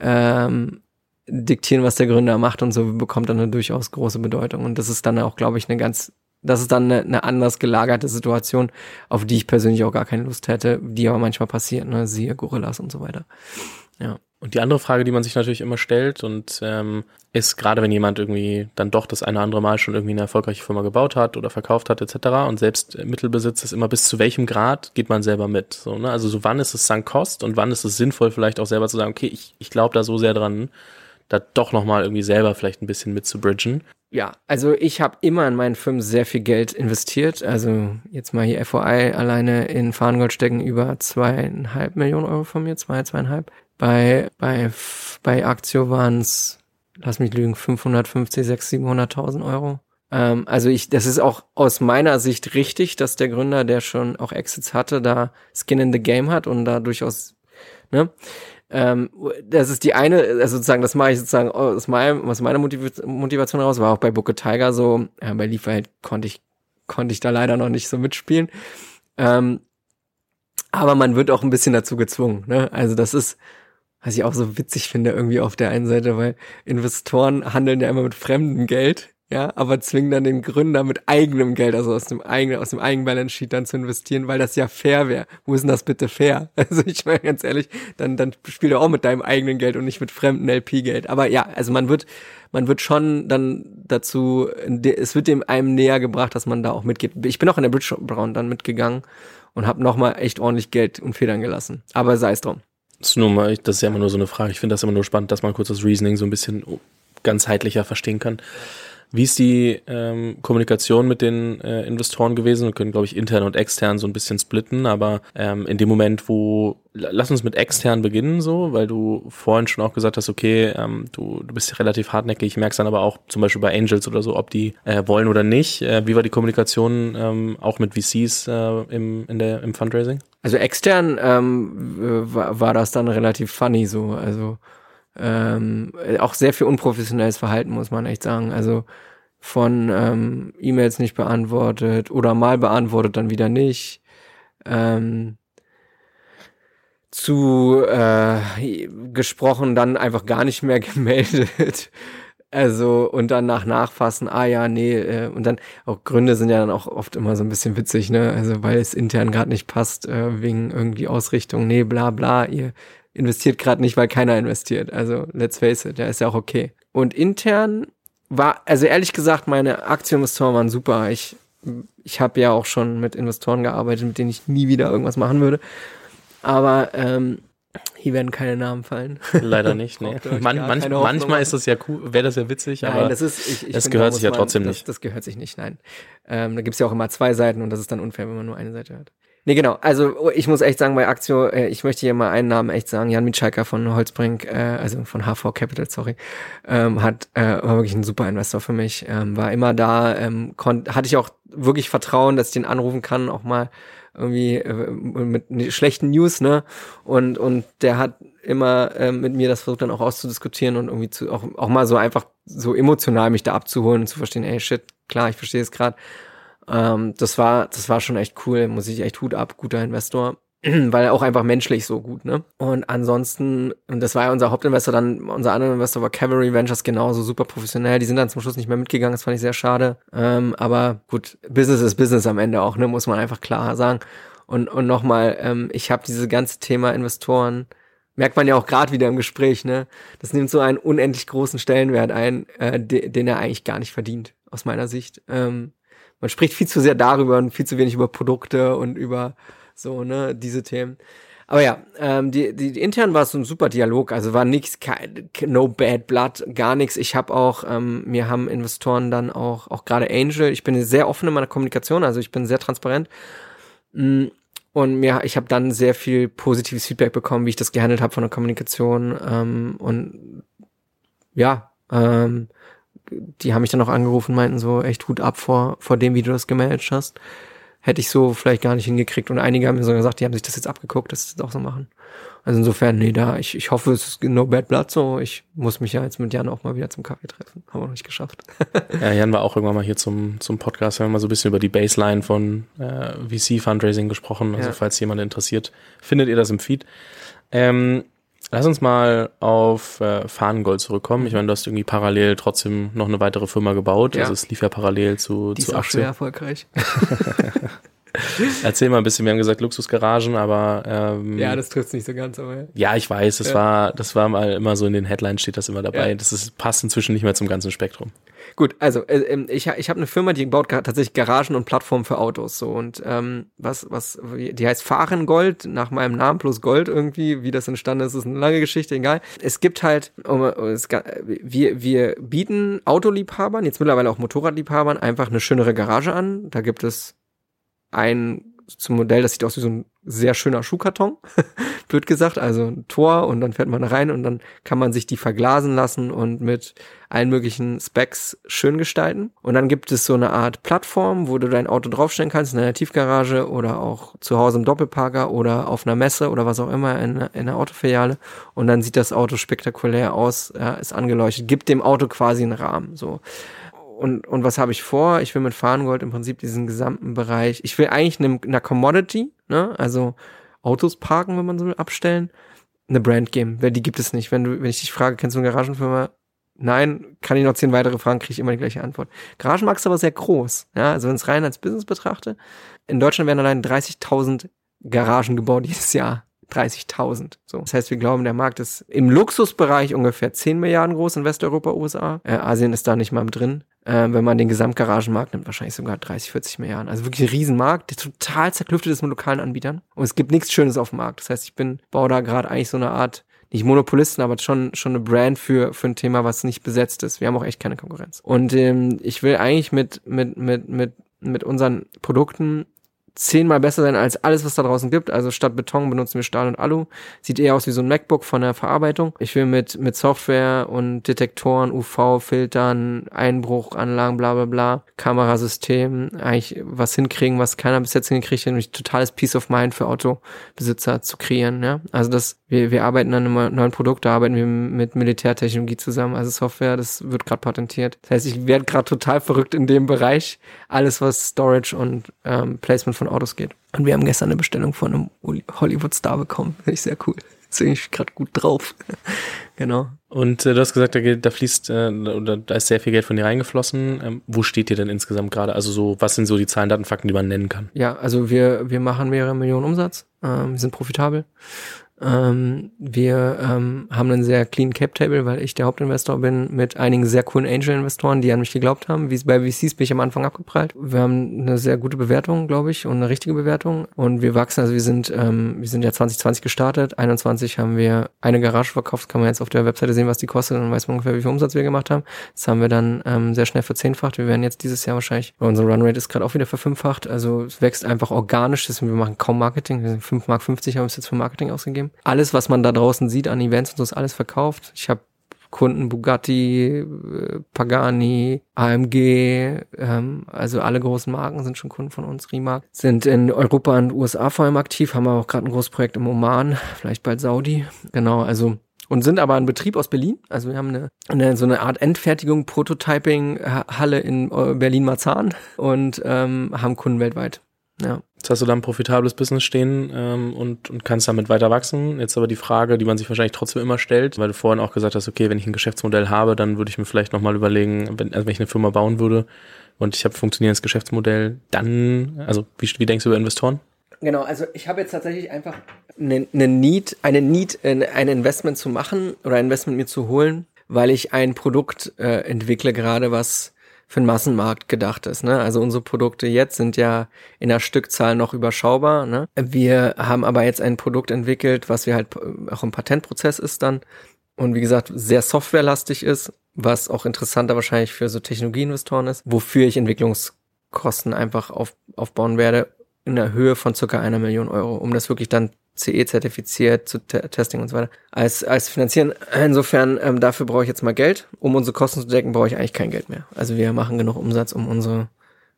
ähm, diktieren, was der Gründer macht und so bekommt dann eine durchaus große Bedeutung. Und das ist dann auch, glaube ich, eine ganz, das ist dann eine, eine anders gelagerte Situation, auf die ich persönlich auch gar keine Lust hätte, die aber manchmal passiert, ne, siehe Gorillas und so weiter. Ja. Und die andere Frage, die man sich natürlich immer stellt und ähm, ist gerade, wenn jemand irgendwie dann doch das eine oder andere Mal schon irgendwie eine erfolgreiche Firma gebaut hat oder verkauft hat etc. und selbst Mittelbesitz ist immer bis zu welchem Grad geht man selber mit. So, ne? Also so wann ist es Sunk Cost und wann ist es sinnvoll vielleicht auch selber zu sagen, okay, ich, ich glaube da so sehr dran, da doch nochmal irgendwie selber vielleicht ein bisschen mit zu bridgen. Ja, also ich habe immer in meinen Firmen sehr viel Geld investiert. Also jetzt mal hier FOI alleine in Fahrengold stecken über zweieinhalb Millionen Euro von mir, zwei, zweieinhalb. Bei, bei, bei Aktio waren es, lass mich lügen, 550, 600, 700.000 Euro. Ähm, also ich, das ist auch aus meiner Sicht richtig, dass der Gründer, der schon auch Exits hatte, da Skin in the Game hat und da durchaus, ne? Ähm, das ist die eine, also sozusagen, das mache ich sozusagen aus, meinem, aus meiner Motivation raus, war auch bei Booker Tiger so, ja, bei Lieferheld konnte ich, konnte ich da leider noch nicht so mitspielen. Ähm, aber man wird auch ein bisschen dazu gezwungen, ne? Also das ist, was ich auch so witzig finde irgendwie auf der einen Seite, weil Investoren handeln ja immer mit fremdem Geld, ja, aber zwingen dann den Gründer mit eigenem Geld, also aus dem eigenen, aus dem eigenen Balance Sheet dann zu investieren, weil das ja fair wäre. Wo ist denn das bitte fair? Also ich meine ganz ehrlich, dann, dann spiel doch auch mit deinem eigenen Geld und nicht mit fremdem LP-Geld. Aber ja, also man wird, man wird schon dann dazu, es wird dem einem näher gebracht, dass man da auch mitgeht. Ich bin auch in der Bridge Brown dann mitgegangen und habe nochmal echt ordentlich Geld und Federn gelassen. Aber sei es drum. Das ist, nur mal, das ist ja immer nur so eine Frage. Ich finde das immer nur spannend, dass man kurz das Reasoning so ein bisschen ganzheitlicher verstehen kann. Wie ist die ähm, Kommunikation mit den äh, Investoren gewesen? Wir können, glaube ich, intern und extern so ein bisschen splitten, aber ähm, in dem Moment, wo, lass uns mit extern beginnen, so, weil du vorhin schon auch gesagt hast, okay, ähm, du, du bist relativ hartnäckig, ich merke dann aber auch zum Beispiel bei Angels oder so, ob die äh, wollen oder nicht. Äh, wie war die Kommunikation ähm, auch mit VCs äh, im, in der, im Fundraising? Also extern ähm, war, war das dann relativ funny so, also ähm, auch sehr viel unprofessionelles Verhalten, muss man echt sagen. Also von ähm, E-Mails nicht beantwortet oder mal beantwortet, dann wieder nicht. Ähm, zu äh, gesprochen, dann einfach gar nicht mehr gemeldet. Also, und dann nach Nachfassen, ah ja, nee, äh, und dann auch Gründe sind ja dann auch oft immer so ein bisschen witzig, ne? Also, weil es intern gerade nicht passt, äh, wegen irgendwie Ausrichtung, nee, bla bla, ihr investiert gerade nicht, weil keiner investiert. Also, let's face it, der ist ja auch okay. Und intern war, also ehrlich gesagt, meine Aktieninvestoren waren super. Ich, ich habe ja auch schon mit Investoren gearbeitet, mit denen ich nie wieder irgendwas machen würde. Aber ähm, hier werden keine Namen fallen. Leider nicht, nee. Man, manch, manchmal ist das ja cool, wäre das ja witzig, nein, aber das, ist, ich, ich das finde, gehört sich ja man, trotzdem das, nicht. Das gehört sich nicht, nein. Ähm, da gibt's ja auch immer zwei Seiten und das ist dann unfair, wenn man nur eine Seite hat. Nee, genau. Also ich muss echt sagen, bei Aktio, äh, ich möchte hier mal einen Namen echt sagen. Jan Mitschalker von Holzbrink, äh, also von HV Capital, sorry, ähm, hat äh, war wirklich ein super Investor für mich. Ähm, war immer da, ähm, hatte ich auch wirklich Vertrauen, dass ich den anrufen kann, auch mal irgendwie äh, mit schlechten News, ne? Und und der hat immer äh, mit mir das versucht dann auch auszudiskutieren und irgendwie zu auch auch mal so einfach so emotional mich da abzuholen und zu verstehen, ey shit, klar, ich verstehe es gerade. Ähm, das war das war schon echt cool, muss ich echt Hut ab, guter Investor. weil auch einfach menschlich so gut, ne? Und ansonsten, und das war ja unser Hauptinvestor, dann unser anderer Investor war Cavalry Ventures, genauso super professionell. Die sind dann zum Schluss nicht mehr mitgegangen, das fand ich sehr schade. Ähm, aber gut, Business ist Business am Ende auch, ne? Muss man einfach klar sagen. Und, und nochmal, ähm, ich habe dieses ganze Thema Investoren, merkt man ja auch gerade wieder im Gespräch, ne? Das nimmt so einen unendlich großen Stellenwert ein, äh, de, den er eigentlich gar nicht verdient, aus meiner Sicht. Ähm, man spricht viel zu sehr darüber und viel zu wenig über Produkte und über so, ne, diese Themen. Aber ja, ähm, die, die, die intern war es so ein super Dialog, also war nichts, no bad blood, gar nichts. Ich habe auch, ähm, mir haben Investoren dann auch, auch gerade Angel, ich bin sehr offen in meiner Kommunikation, also ich bin sehr transparent. Mm, und mir, ich habe dann sehr viel positives Feedback bekommen, wie ich das gehandelt habe von der Kommunikation. Ähm, und ja, ähm, die haben mich dann auch angerufen, meinten so echt Hut ab vor, vor dem, wie du das gemanagt hast hätte ich so vielleicht gar nicht hingekriegt. Und einige haben mir sogar gesagt, die haben sich das jetzt abgeguckt, dass sie das auch so machen. Also insofern, nee, da, ich, ich hoffe, es ist no bad blood so. Ich muss mich ja jetzt mit Jan auch mal wieder zum Kaffee treffen. Haben wir noch nicht geschafft. ja, Jan war auch irgendwann mal hier zum, zum Podcast. Wir haben mal so ein bisschen über die Baseline von äh, VC-Fundraising gesprochen. Also ja. falls jemand interessiert, findet ihr das im Feed. Ähm, Lass uns mal auf äh, Fahnengold zurückkommen. Ich meine, du hast irgendwie parallel trotzdem noch eine weitere Firma gebaut. Ja. Also es lief ja parallel zu, Die zu ist auch sehr erfolgreich. Erzähl mal ein bisschen, wir haben gesagt Luxusgaragen, aber ähm, Ja, das trifft nicht so ganz, aber ja. ja ich weiß, das ja. war, das war mal immer so in den Headlines steht das immer dabei. Ja. Das ist, passt inzwischen nicht mehr zum ganzen Spektrum. Gut, also äh, ähm, ich, ich habe eine Firma, die baut tatsächlich Garagen und Plattformen für Autos. So und ähm, was, was, die heißt Fahrengold, nach meinem Namen plus Gold irgendwie, wie das entstanden ist, ist eine lange Geschichte, egal. Es gibt halt, es, wir, wir bieten Autoliebhabern, jetzt mittlerweile auch Motorradliebhabern, einfach eine schönere Garage an. Da gibt es ein zum Modell, das sieht aus wie so ein sehr schöner Schuhkarton, blöd gesagt, also ein Tor und dann fährt man rein und dann kann man sich die verglasen lassen und mit allen möglichen Specs schön gestalten. Und dann gibt es so eine Art Plattform, wo du dein Auto draufstellen kannst, in einer Tiefgarage oder auch zu Hause im Doppelparker oder auf einer Messe oder was auch immer in, in einer Autofiliale. Und dann sieht das Auto spektakulär aus, ja, ist angeleuchtet, gibt dem Auto quasi einen Rahmen, so und, und was habe ich vor? Ich will mit Fahrengold im Prinzip diesen gesamten Bereich, ich will eigentlich eine, eine Commodity, ne, also Autos parken, wenn man so will, abstellen, eine Brand geben, weil die gibt es nicht. Wenn du, wenn ich dich frage, kennst du eine Garagenfirma? Nein, kann ich noch zehn weitere Fragen, kriege ich immer die gleiche Antwort. Garagenmarkt ist aber sehr groß, ja, also wenn es rein als Business betrachte, in Deutschland werden allein 30.000 Garagen gebaut jedes Jahr. 30.000. So. Das heißt, wir glauben, der Markt ist im Luxusbereich ungefähr 10 Milliarden groß in Westeuropa, USA. Äh, Asien ist da nicht mal drin. Äh, wenn man den Gesamtgaragenmarkt nimmt, wahrscheinlich sogar 30, 40 Milliarden. Also wirklich ein Riesenmarkt, der total zerklüftet ist mit lokalen Anbietern. Und es gibt nichts Schönes auf dem Markt. Das heißt, ich bin, baue da gerade eigentlich so eine Art nicht Monopolisten, aber schon schon eine Brand für für ein Thema, was nicht besetzt ist. Wir haben auch echt keine Konkurrenz. Und ähm, ich will eigentlich mit mit mit mit mit unseren Produkten zehnmal besser sein als alles, was da draußen gibt. Also statt Beton benutzen wir Stahl und Alu. Sieht eher aus wie so ein MacBook von der Verarbeitung. Ich will mit, mit Software und Detektoren, UV-Filtern, Einbruchanlagen, bla bla bla, Kamerasystem eigentlich was hinkriegen, was keiner bis jetzt hingekriegt hat, nämlich totales Peace of Mind für Autobesitzer zu kreieren. Ja? Also das, wir, wir arbeiten an einem neuen Produkt, da arbeiten wir mit Militärtechnologie zusammen. Also Software, das wird gerade patentiert. Das heißt, ich werde gerade total verrückt in dem Bereich. Alles, was Storage und ähm, Placement von Autos geht. Und wir haben gestern eine Bestellung von einem Hollywood-Star bekommen. Finde ich sehr cool. Deswegen bin ich gerade gut drauf. genau. Und äh, du hast gesagt, da, da fließt äh, oder da ist sehr viel Geld von dir reingeflossen. Ähm, wo steht ihr denn insgesamt gerade? Also so, was sind so die Zahlen, Daten, Fakten, die man nennen kann? Ja, also wir, wir machen mehrere Millionen Umsatz. Ähm, wir sind profitabel. Ähm, wir ähm, haben einen sehr clean Cap Table, weil ich der Hauptinvestor bin, mit einigen sehr coolen Angel-Investoren, die an mich geglaubt haben. Wie bei VCs bin ich am Anfang abgeprallt. Wir haben eine sehr gute Bewertung, glaube ich, und eine richtige Bewertung. Und wir wachsen, also wir sind, ähm, wir sind ja 2020 gestartet. 21 haben wir eine Garage verkauft, kann man jetzt auf der Webseite sehen, was die kostet, dann weiß man ungefähr, wie viel Umsatz wir gemacht haben. Das haben wir dann ähm, sehr schnell verzehnfacht. Wir werden jetzt dieses Jahr wahrscheinlich, unsere Runrate ist gerade auch wieder verfünffacht. Also es wächst einfach organisch. Deswegen, wir machen kaum Marketing. Wir sind 5 Mark 50 haben wir es jetzt für Marketing ausgegeben alles, was man da draußen sieht an Events und so, ist alles verkauft. Ich habe Kunden Bugatti, äh, Pagani, AMG, ähm, also alle großen Marken sind schon Kunden von uns, Rimac, sind in Europa und USA vor allem aktiv, haben auch gerade ein großes Projekt im Oman, vielleicht bald Saudi, genau, also und sind aber ein Betrieb aus Berlin. Also wir haben eine, eine so eine Art Endfertigung, Prototyping-Halle in äh, Berlin-Marzahn und ähm, haben Kunden weltweit. Ja. Jetzt hast du da ein profitables Business stehen ähm, und, und kannst damit weiter wachsen. Jetzt aber die Frage, die man sich wahrscheinlich trotzdem immer stellt, weil du vorhin auch gesagt hast, okay, wenn ich ein Geschäftsmodell habe, dann würde ich mir vielleicht nochmal überlegen, wenn, also wenn ich eine Firma bauen würde und ich habe funktionierendes Geschäftsmodell, dann, also wie, wie denkst du über Investoren? Genau, also ich habe jetzt tatsächlich einfach eine, eine Need, eine Need, ein Investment zu machen oder ein Investment mir zu holen, weil ich ein Produkt äh, entwickle gerade, was für den Massenmarkt gedacht ist. Ne? Also unsere Produkte jetzt sind ja in der Stückzahl noch überschaubar. Ne? Wir haben aber jetzt ein Produkt entwickelt, was wir halt auch im Patentprozess ist dann und wie gesagt sehr softwarelastig ist, was auch interessanter wahrscheinlich für so Technologieinvestoren ist, wofür ich Entwicklungskosten einfach auf, aufbauen werde in der Höhe von circa einer Million Euro, um das wirklich dann CE-zertifiziert zu te Testing und so weiter, als, als finanzieren. Insofern, ähm, dafür brauche ich jetzt mal Geld. Um unsere Kosten zu decken, brauche ich eigentlich kein Geld mehr. Also wir machen genug Umsatz, um unsere,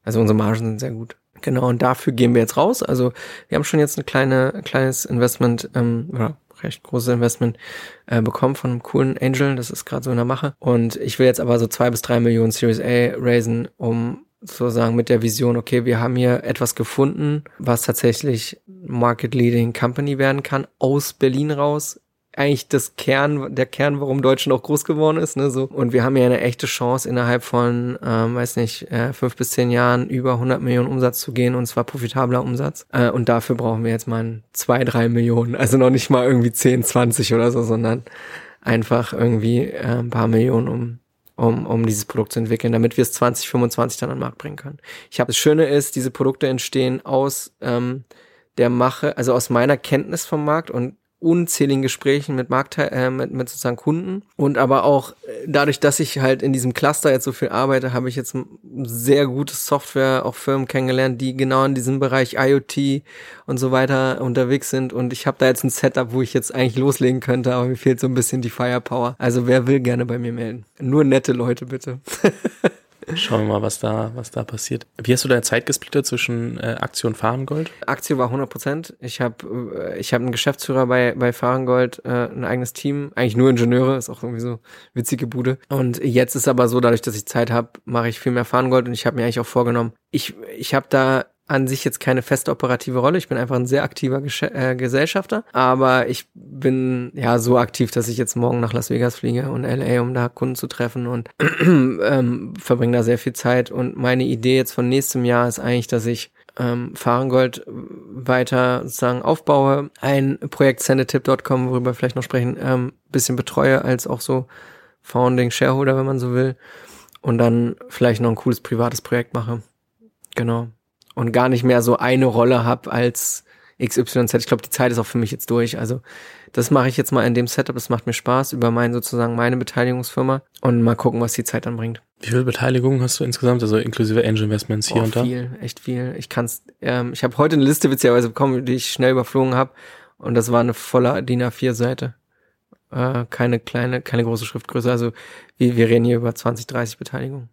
also unsere Margen sind sehr gut. Genau, und dafür gehen wir jetzt raus. Also wir haben schon jetzt ein kleine, ein kleines Investment, ähm, oder recht großes Investment äh, bekommen von einem coolen Angel. Das ist gerade so in der Mache. Und ich will jetzt aber so zwei bis drei Millionen Series A raisen, um sozusagen mit der Vision, okay, wir haben hier etwas gefunden, was tatsächlich Market Leading Company werden kann, aus Berlin raus. Eigentlich das Kern, der Kern, warum Deutschland auch groß geworden ist, ne, so. Und wir haben ja eine echte Chance, innerhalb von, ähm, weiß nicht, äh, fünf bis zehn Jahren über 100 Millionen Umsatz zu gehen, und zwar profitabler Umsatz. Äh, und dafür brauchen wir jetzt mal zwei, drei Millionen. Also noch nicht mal irgendwie 10, 20 oder so, sondern einfach irgendwie äh, ein paar Millionen, um um, um dieses Produkt zu entwickeln, damit wir es 2025 dann an den Markt bringen können. Ich habe das Schöne ist, diese Produkte entstehen aus ähm, der Mache, also aus meiner Kenntnis vom Markt und unzähligen Gesprächen mit Markt, äh, mit, mit sozusagen Kunden und aber auch äh, dadurch, dass ich halt in diesem Cluster jetzt so viel arbeite, habe ich jetzt sehr gute Software, auch Firmen kennengelernt, die genau in diesem Bereich IoT und so weiter unterwegs sind und ich habe da jetzt ein Setup, wo ich jetzt eigentlich loslegen könnte, aber mir fehlt so ein bisschen die Firepower. Also wer will gerne bei mir melden. Nur nette Leute bitte. Schauen wir mal, was da, was da passiert. Wie hast du deine Zeit gesplittet zwischen äh, Aktie und Fahrengold? Aktie war 100 Prozent. Ich habe äh, ich hab einen Geschäftsführer bei, bei Fahrengold, äh, ein eigenes Team, eigentlich nur Ingenieure, ist auch irgendwie so witzige Bude. Und jetzt ist aber so, dadurch, dass ich Zeit habe, mache ich viel mehr Fahrengold und ich habe mir eigentlich auch vorgenommen, ich, ich habe da an sich jetzt keine feste operative Rolle. Ich bin einfach ein sehr aktiver Gesch äh, Gesellschafter. Aber ich bin ja so aktiv, dass ich jetzt morgen nach Las Vegas fliege und LA, um da Kunden zu treffen und ähm, verbringe da sehr viel Zeit. Und meine Idee jetzt von nächstem Jahr ist eigentlich, dass ich ähm, Fahrengold weiter sozusagen aufbaue, ein Projekt sendetip.com, worüber wir vielleicht noch sprechen, ähm, bisschen betreue als auch so Founding Shareholder, wenn man so will. Und dann vielleicht noch ein cooles privates Projekt mache. Genau und gar nicht mehr so eine Rolle habe als XYZ. Ich glaube, die Zeit ist auch für mich jetzt durch. Also das mache ich jetzt mal in dem Setup. Das macht mir Spaß über mein sozusagen meine Beteiligungsfirma und mal gucken, was die Zeit dann bringt. Wie viele Beteiligungen hast du insgesamt, also inklusive Angel Investments hier oh, und da? Viel, echt viel. Ich kann's. Ähm, ich habe heute eine Liste witzigerweise bekommen, die ich schnell überflogen habe und das war eine volle DIN A4-Seite. Äh, keine kleine, keine große Schriftgröße. Also wir, wir reden hier über 20, 30 Beteiligungen.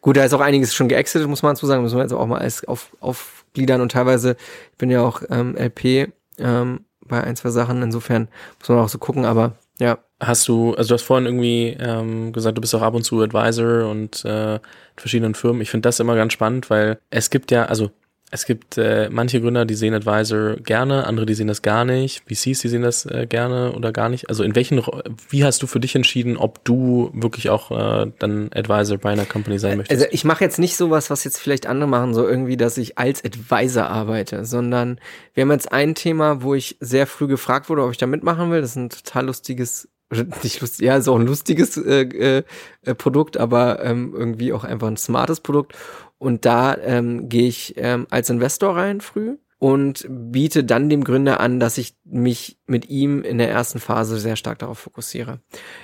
Gut, da ist auch einiges schon geexitet, muss man dazu sagen. Müssen wir jetzt auch mal alles auf, aufgliedern und teilweise, ich bin ja auch ähm, LP ähm, bei ein, zwei Sachen, insofern muss man auch so gucken, aber ja. Hast du, also du hast vorhin irgendwie ähm, gesagt, du bist auch ab und zu Advisor und äh, verschiedenen Firmen. Ich finde das immer ganz spannend, weil es gibt ja, also es gibt äh, manche Gründer, die sehen Advisor gerne, andere, die sehen das gar nicht. VCs, die sehen das äh, gerne oder gar nicht. Also in welchen, wie hast du für dich entschieden, ob du wirklich auch äh, dann Advisor bei einer Company sein möchtest? Also ich mache jetzt nicht sowas, was jetzt vielleicht andere machen, so irgendwie, dass ich als Advisor arbeite, sondern wir haben jetzt ein Thema, wo ich sehr früh gefragt wurde, ob ich da mitmachen will. Das ist ein total lustiges nicht lustig, ja, ist auch ein lustiges äh, äh, Produkt, aber ähm, irgendwie auch einfach ein smartes Produkt. Und da ähm, gehe ich ähm, als Investor rein früh und biete dann dem Gründer an, dass ich mich mit ihm in der ersten Phase sehr stark darauf fokussiere.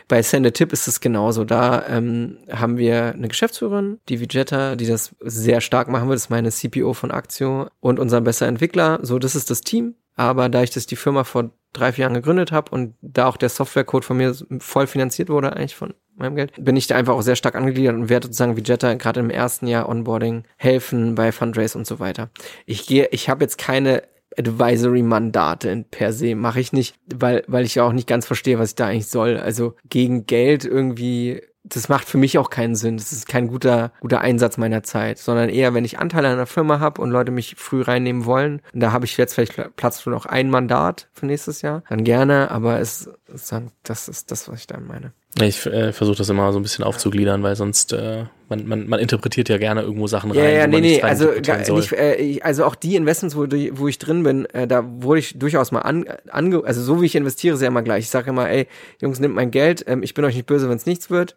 Bei Send a Tip ist es genauso. Da ähm, haben wir eine Geschäftsführerin, die Vegeta, die das sehr stark machen wird. Das ist meine CPO von Aktio und unser besser Entwickler. So, das ist das Team. Aber da ich das die Firma vor drei, vier Jahren gegründet habe und da auch der Softwarecode von mir voll finanziert wurde, eigentlich von meinem Geld, bin ich da einfach auch sehr stark angegliedert und werde sozusagen wie Jetta gerade im ersten Jahr Onboarding helfen bei Fundraise und so weiter. Ich gehe, ich habe jetzt keine Advisory-Mandate per se. Mache ich nicht, weil, weil ich ja auch nicht ganz verstehe, was ich da eigentlich soll. Also gegen Geld irgendwie das macht für mich auch keinen Sinn. Das ist kein guter, guter Einsatz meiner Zeit, sondern eher, wenn ich Anteile an einer Firma habe und Leute mich früh reinnehmen wollen, und da habe ich jetzt vielleicht Platz für noch ein Mandat für nächstes Jahr, dann gerne, aber es, es dann, das ist das, was ich dann meine. Ich äh, versuche das immer so ein bisschen aufzugliedern, weil sonst äh, man, man, man interpretiert ja gerne irgendwo Sachen rein. Ja, ja, nee, nee, also, gar, nicht, äh, also auch die Investments, wo, wo ich drin bin, äh, da wurde ich durchaus mal an, ange, also so wie ich investiere, sehr immer gleich. Ich sage immer, ey, Jungs, nehmt mein Geld, ähm, ich bin euch nicht böse, wenn es nichts wird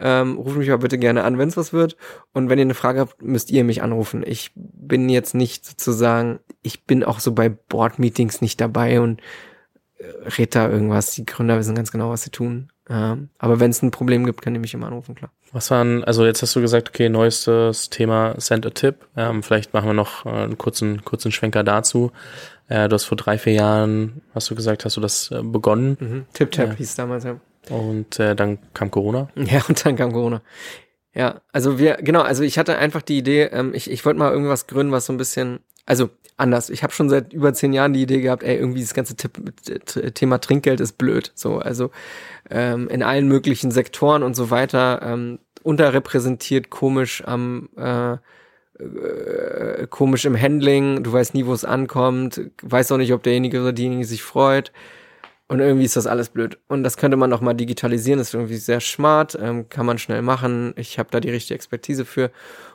Ähm, ruft mich aber bitte gerne an, wenn es was wird. Und wenn ihr eine Frage habt, müsst ihr mich anrufen. Ich bin jetzt nicht sozusagen, ich bin auch so bei Board-Meetings nicht dabei und äh, red da irgendwas. Die Gründer wissen ganz genau, was sie tun. Ähm, aber wenn es ein Problem gibt, kann ihr mich immer anrufen, klar. Was waren, also jetzt hast du gesagt, okay, neuestes Thema Send a Tip. Ähm, vielleicht machen wir noch äh, einen kurzen, kurzen Schwenker dazu. Äh, du hast vor drei, vier Jahren, hast du gesagt, hast du das äh, begonnen. Mhm. Tip-Tap hieß damals, ja. Und äh, dann kam Corona. Ja, und dann kam Corona. Ja, also wir, genau, also ich hatte einfach die Idee, ähm, ich, ich wollte mal irgendwas gründen, was so ein bisschen, also anders. Ich habe schon seit über zehn Jahren die Idee gehabt, ey, irgendwie das ganze Tipp, Thema Trinkgeld ist blöd. So, also ähm, in allen möglichen Sektoren und so weiter ähm, unterrepräsentiert, komisch am äh, äh, komisch im Handling, du weißt nie, wo es ankommt, weißt auch nicht, ob derjenige oder diejenige sich freut. Und irgendwie ist das alles blöd. Und das könnte man auch mal digitalisieren, das ist irgendwie sehr smart, ähm, kann man schnell machen. Ich habe da die richtige Expertise für.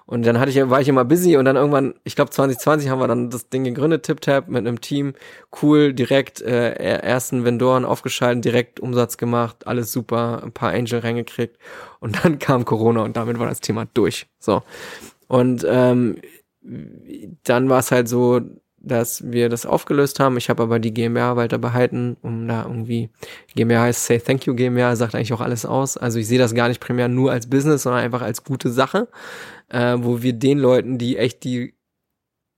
Und dann hatte ich, war ich immer busy und dann irgendwann, ich glaube 2020 haben wir dann das Ding gegründet, TipTap mit einem Team, cool, direkt äh, ersten Vendoren aufgeschaltet, direkt Umsatz gemacht, alles super, ein paar Angel reingekriegt und dann kam Corona und damit war das Thema durch. So. Und ähm, dann war es halt so, dass wir das aufgelöst haben. Ich habe aber die GmbH weiter behalten, um da irgendwie, GmbH heißt Say Thank You GmbH, sagt eigentlich auch alles aus. Also ich sehe das gar nicht primär nur als Business, sondern einfach als gute Sache, äh, wo wir den Leuten, die echt die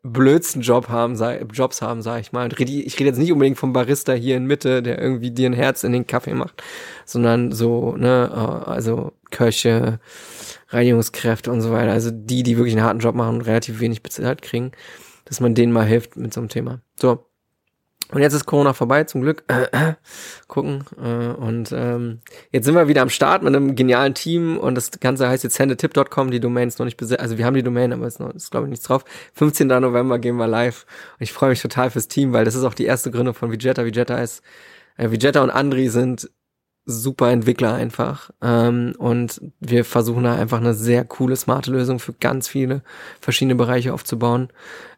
blödsten Job haben, sei, Jobs haben, sag ich mal. Ich rede jetzt nicht unbedingt vom Barista hier in Mitte, der irgendwie dir ein Herz in den Kaffee macht, sondern so, ne, äh, also Köche, Reinigungskräfte und so weiter. Also die, die wirklich einen harten Job machen und relativ wenig bezahlt kriegen dass man denen mal hilft mit so einem Thema. So. Und jetzt ist Corona vorbei, zum Glück. Äh, äh, gucken. Äh, und ähm, jetzt sind wir wieder am Start mit einem genialen Team und das Ganze heißt jetzt sendetip.com. Die Domain ist noch nicht besetzt. Also wir haben die Domain, aber es ist, ist glaube ich nichts drauf. 15. November gehen wir live. Und ich freue mich total fürs Team, weil das ist auch die erste Gründung von Vegeta. Vegeta ist, äh, Vegeta und Andri sind super Entwickler einfach. Ähm, und wir versuchen da einfach eine sehr coole, smarte Lösung für ganz viele verschiedene Bereiche aufzubauen.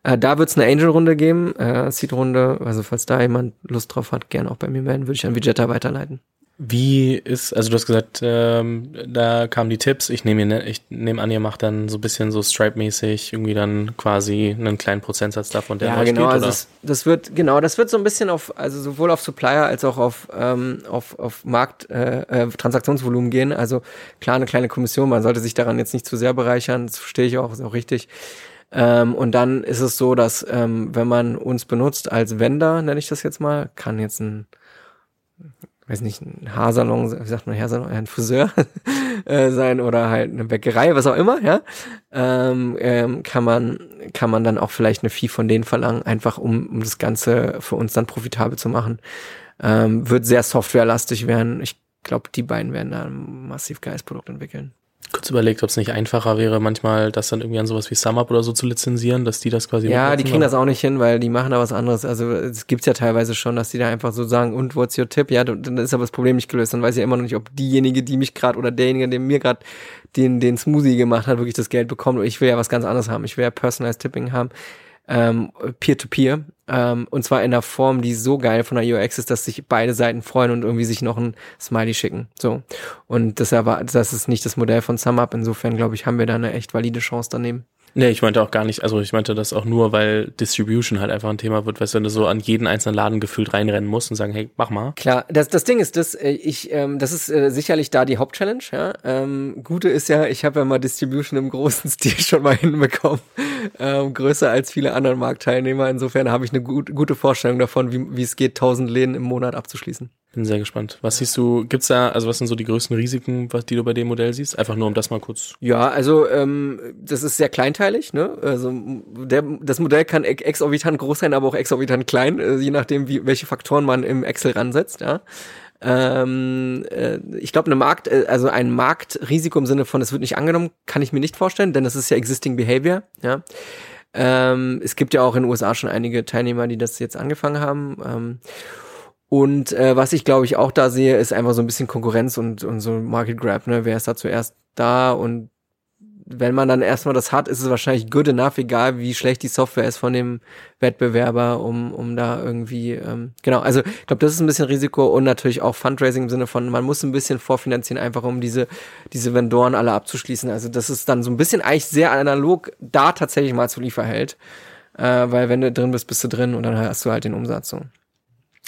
Äh, da wird es eine Angel-Runde geben, äh, Seed-Runde. Also falls da jemand Lust drauf hat, gerne auch bei mir melden, würde ich an Vegeta weiterleiten. Wie ist, also du hast gesagt, ähm, da kamen die Tipps. Ich nehme ne, ich nehme an, ihr macht dann so ein bisschen so Stripe-mäßig irgendwie dann quasi einen kleinen Prozentsatz davon, der ja, genau, geht, also das, das, wird genau, das wird so ein bisschen auf, also sowohl auf Supplier als auch auf ähm, auf, auf Markt äh, äh, Transaktionsvolumen gehen. Also klar, eine kleine Kommission. Man sollte sich daran jetzt nicht zu sehr bereichern. Das verstehe ich auch, ist auch richtig. Ähm, und dann ist es so, dass ähm, wenn man uns benutzt als Vendor, nenne ich das jetzt mal, kann jetzt ein weiß nicht, ein Haarsalon, wie sagt man Haarsalon, ein Friseur äh, sein oder halt eine Bäckerei, was auch immer, ja, ähm, ähm, kann man kann man dann auch vielleicht eine Fee von denen verlangen, einfach um, um das Ganze für uns dann profitabel zu machen. Ähm, wird sehr softwarelastig werden. Ich glaube, die beiden werden da ein massiv geiles Produkt entwickeln kurz überlegt, ob es nicht einfacher wäre, manchmal das dann irgendwie an sowas wie SumUp oder so zu lizenzieren, dass die das quasi. Ja, die kriegen das auch nicht hin, weil die machen da was anderes. Also es gibt's ja teilweise schon, dass die da einfach so sagen, und what's your tip? Ja, dann ist aber das Problem nicht gelöst. Dann weiß ich ja immer noch nicht, ob diejenige, die mich gerade oder derjenige, der mir gerade den, den Smoothie gemacht hat, wirklich das Geld bekommt. Ich will ja was ganz anderes haben. Ich will ja Personalized Tipping haben ähm, Peer-to-Peer. Ähm, und zwar in der Form, die so geil von der UX ist, dass sich beide Seiten freuen und irgendwie sich noch ein Smiley schicken. So. Und das, war, das ist nicht das Modell von SumUp. Insofern, glaube ich, haben wir da eine echt valide Chance daneben. Nee, ich meinte auch gar nicht, also ich meinte das auch nur, weil Distribution halt einfach ein Thema wird, weißt du, wenn du so an jeden einzelnen Laden gefühlt reinrennen musst und sagen, hey, mach mal. Klar, das, das Ding ist, das, äh, ich, ähm, das ist äh, sicherlich da die Hauptchallenge, ja. Ähm, Gute ist ja, ich habe ja mal Distribution im großen Stil schon mal hinbekommen. Ähm, größer als viele andere Marktteilnehmer. Insofern habe ich eine gut, gute Vorstellung davon, wie, es geht, 1000 Läden im Monat abzuschließen. Bin sehr gespannt. Was siehst du, gibt's da, also was sind so die größten Risiken, was, die du bei dem Modell siehst? Einfach nur, um das mal kurz. Ja, also ähm, das ist sehr kleinteilig, ne? Also der, das Modell kann exorbitant groß sein, aber auch exorbitant klein, äh, je nachdem, wie, welche Faktoren man im Excel ransetzt, ja. Ähm, äh, ich glaube, eine Markt, äh, also ein Marktrisiko im Sinne von, es wird nicht angenommen, kann ich mir nicht vorstellen, denn das ist ja existing behavior, ja. Ähm, es gibt ja auch in den USA schon einige Teilnehmer, die das jetzt angefangen haben. Ähm, und äh, was ich glaube ich auch da sehe, ist einfach so ein bisschen Konkurrenz und, und so Market Grab, ne? Wer ist da zuerst da und wenn man dann erstmal das hat, ist es wahrscheinlich good enough, egal wie schlecht die Software ist von dem Wettbewerber, um, um da irgendwie, ähm, genau, also ich glaube, das ist ein bisschen Risiko und natürlich auch Fundraising im Sinne von, man muss ein bisschen vorfinanzieren, einfach um diese, diese Vendoren alle abzuschließen. Also das ist dann so ein bisschen eigentlich sehr analog, da tatsächlich mal zu Lieferheld. Äh, weil wenn du drin bist, bist du drin und dann hast du halt den Umsatz so.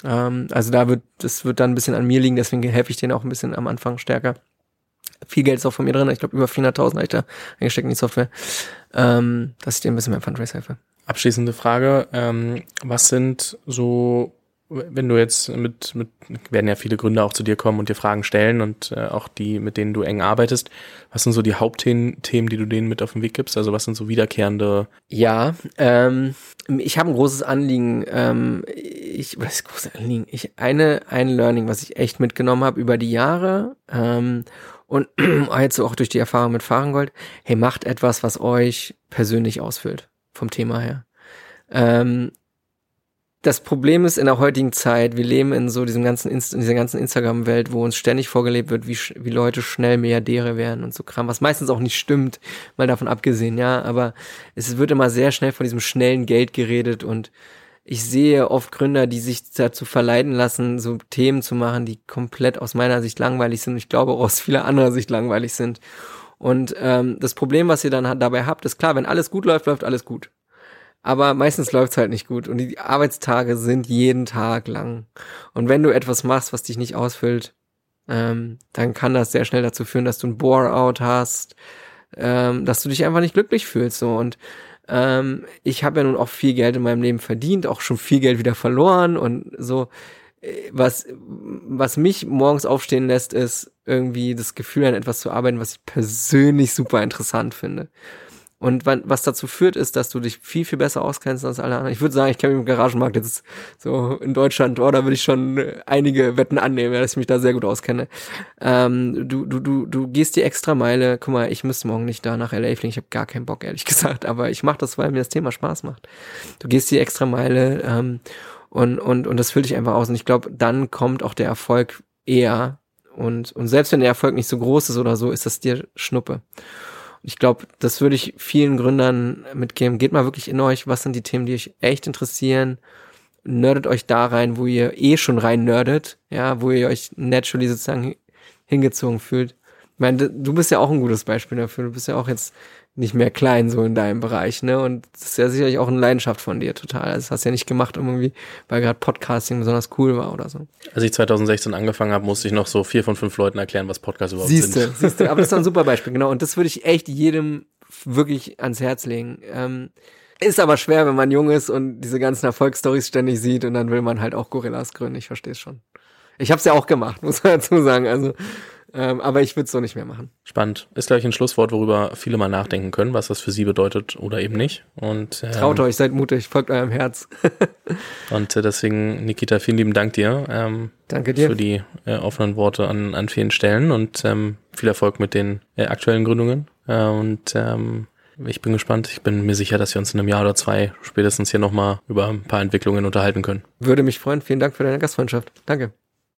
Ähm, also da wird, das wird dann ein bisschen an mir liegen, deswegen helfe ich denen auch ein bisschen am Anfang stärker. Viel Geld ist auch von mir drin, ich glaube über 400.000 habe ich da eingesteckt in die Software, ähm, dass ich denen ein bisschen mehr Fundraise helfe. Abschließende Frage, ähm, was sind so wenn du jetzt mit, mit, werden ja viele Gründer auch zu dir kommen und dir Fragen stellen und äh, auch die, mit denen du eng arbeitest. Was sind so die Hauptthemen, Themen, die du denen mit auf den Weg gibst? Also was sind so wiederkehrende? Ja, ähm, ich habe ein großes Anliegen. Ähm, ich, was ist großes Anliegen? Ich eine ein Learning, was ich echt mitgenommen habe über die Jahre ähm, und jetzt auch durch die Erfahrung mit Fahrengold. Hey, macht etwas, was euch persönlich ausfüllt vom Thema her. Ähm, das Problem ist in der heutigen Zeit, wir leben in so diesem ganzen Inst in dieser ganzen Instagram-Welt, wo uns ständig vorgelebt wird, wie, wie Leute schnell Milliardäre werden und so Kram, was meistens auch nicht stimmt, mal davon abgesehen, ja, aber es wird immer sehr schnell von diesem schnellen Geld geredet und ich sehe oft Gründer, die sich dazu verleiten lassen, so Themen zu machen, die komplett aus meiner Sicht langweilig sind ich glaube auch aus vieler anderer Sicht langweilig sind. Und ähm, das Problem, was ihr dann dabei habt, ist klar, wenn alles gut läuft, läuft alles gut. Aber meistens läuft's halt nicht gut und die Arbeitstage sind jeden Tag lang. Und wenn du etwas machst, was dich nicht ausfüllt, ähm, dann kann das sehr schnell dazu führen, dass du ein Bore-out hast, ähm, dass du dich einfach nicht glücklich fühlst. So und ähm, ich habe ja nun auch viel Geld in meinem Leben verdient, auch schon viel Geld wieder verloren und so. Äh, was was mich morgens aufstehen lässt, ist irgendwie das Gefühl an etwas zu arbeiten, was ich persönlich super interessant finde. Und was dazu führt, ist, dass du dich viel, viel besser auskennst als alle anderen. Ich würde sagen, ich kenne mich im Garagenmarkt jetzt so in Deutschland, oh, würde ich schon äh, einige Wetten annehmen, dass ich mich da sehr gut auskenne. Ähm, du, du, du, du gehst die extra Meile. Guck mal, ich müsste morgen nicht da nach LA fliegen. Ich habe gar keinen Bock, ehrlich gesagt. Aber ich mache das, weil mir das Thema Spaß macht. Du gehst die extra Meile ähm, und, und, und das füllt dich einfach aus. Und ich glaube, dann kommt auch der Erfolg eher. Und, und selbst wenn der Erfolg nicht so groß ist oder so, ist das dir Schnuppe. Ich glaube, das würde ich vielen Gründern mitgeben. Geht mal wirklich in euch, was sind die Themen, die euch echt interessieren. Nerdet euch da rein, wo ihr eh schon rein nerdet, ja, wo ihr euch naturally sozusagen hingezogen fühlt. Ich meine, du bist ja auch ein gutes Beispiel dafür. Du bist ja auch jetzt nicht mehr klein so in deinem Bereich, ne? Und das ist ja sicherlich auch eine Leidenschaft von dir total. Also das hast du ja nicht gemacht, irgendwie, weil gerade Podcasting besonders cool war oder so. Als ich 2016 angefangen habe, musste ich noch so vier von fünf Leuten erklären, was Podcasts überhaupt siehste, sind. Siehst du, aber das ist ein super Beispiel, genau. Und das würde ich echt jedem wirklich ans Herz legen. Ähm, ist aber schwer, wenn man jung ist und diese ganzen Erfolgsstories ständig sieht und dann will man halt auch Gorillas gründen. Ich verstehe es schon. Ich habe es ja auch gemacht, muss man dazu sagen. Also ähm, aber ich würde es so nicht mehr machen. Spannend. Ist gleich ein Schlusswort, worüber viele mal nachdenken können, was das für sie bedeutet oder eben nicht. Und ähm, Traut euch, seid mutig, folgt eurem Herz. und äh, deswegen, Nikita, vielen lieben Dank dir. Ähm, Danke dir. Für die äh, offenen Worte an, an vielen Stellen und ähm, viel Erfolg mit den äh, aktuellen Gründungen. Äh, und ähm, ich bin gespannt. Ich bin mir sicher, dass wir uns in einem Jahr oder zwei spätestens hier nochmal über ein paar Entwicklungen unterhalten können. Würde mich freuen. Vielen Dank für deine Gastfreundschaft. Danke.